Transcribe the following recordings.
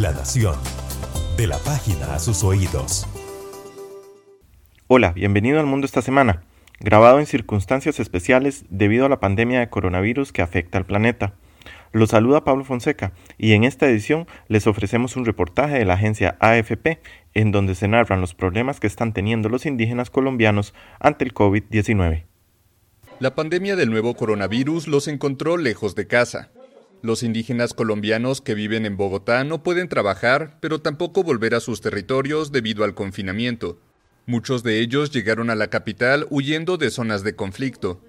La Nación. De la página a sus oídos. Hola, bienvenido al mundo esta semana, grabado en circunstancias especiales debido a la pandemia de coronavirus que afecta al planeta. Los saluda Pablo Fonseca y en esta edición les ofrecemos un reportaje de la agencia AFP en donde se narran los problemas que están teniendo los indígenas colombianos ante el COVID-19. La pandemia del nuevo coronavirus los encontró lejos de casa. Los indígenas colombianos que viven en Bogotá no pueden trabajar, pero tampoco volver a sus territorios debido al confinamiento. Muchos de ellos llegaron a la capital huyendo de zonas de conflicto.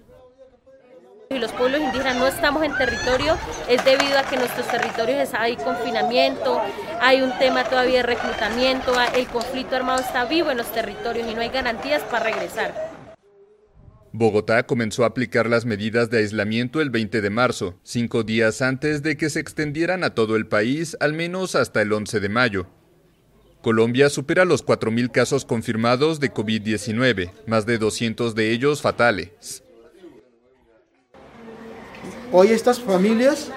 Y los pueblos indígenas no estamos en territorio es debido a que nuestros territorios hay confinamiento, hay un tema todavía de reclutamiento, el conflicto armado está vivo en los territorios y no hay garantías para regresar. Bogotá comenzó a aplicar las medidas de aislamiento el 20 de marzo, cinco días antes de que se extendieran a todo el país, al menos hasta el 11 de mayo. Colombia supera los 4.000 casos confirmados de COVID-19, más de 200 de ellos fatales. Hoy estas familias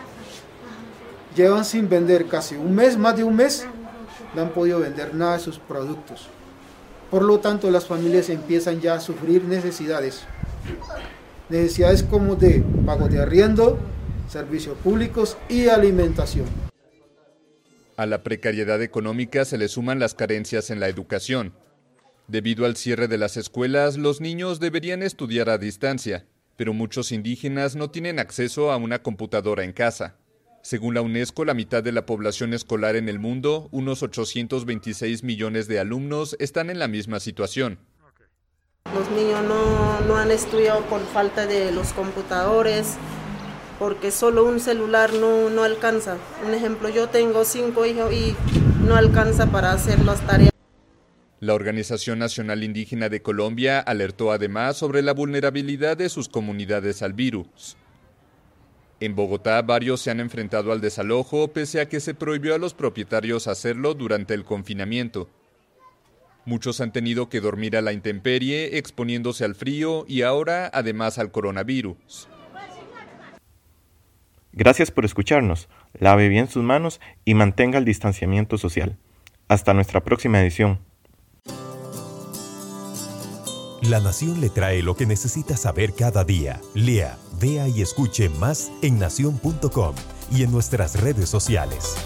llevan sin vender casi un mes, más de un mes, no han podido vender nada de sus productos. Por lo tanto, las familias empiezan ya a sufrir necesidades necesidades como de pago de arriendo, servicios públicos y alimentación. A la precariedad económica se le suman las carencias en la educación. Debido al cierre de las escuelas, los niños deberían estudiar a distancia, pero muchos indígenas no tienen acceso a una computadora en casa. Según la UNESCO, la mitad de la población escolar en el mundo, unos 826 millones de alumnos, están en la misma situación. Los niños no, han estudiado por falta de los computadores, porque solo un celular no, no alcanza. Un ejemplo, yo tengo cinco hijos y no alcanza para hacer las tareas. La Organización Nacional Indígena de Colombia alertó además sobre la vulnerabilidad de sus comunidades al virus. En Bogotá, varios se han enfrentado al desalojo pese a que se prohibió a los propietarios hacerlo durante el confinamiento. Muchos han tenido que dormir a la intemperie, exponiéndose al frío y ahora además al coronavirus. Gracias por escucharnos. Lave bien sus manos y mantenga el distanciamiento social. Hasta nuestra próxima edición. La Nación le trae lo que necesita saber cada día. Lea, vea y escuche más en nación.com y en nuestras redes sociales.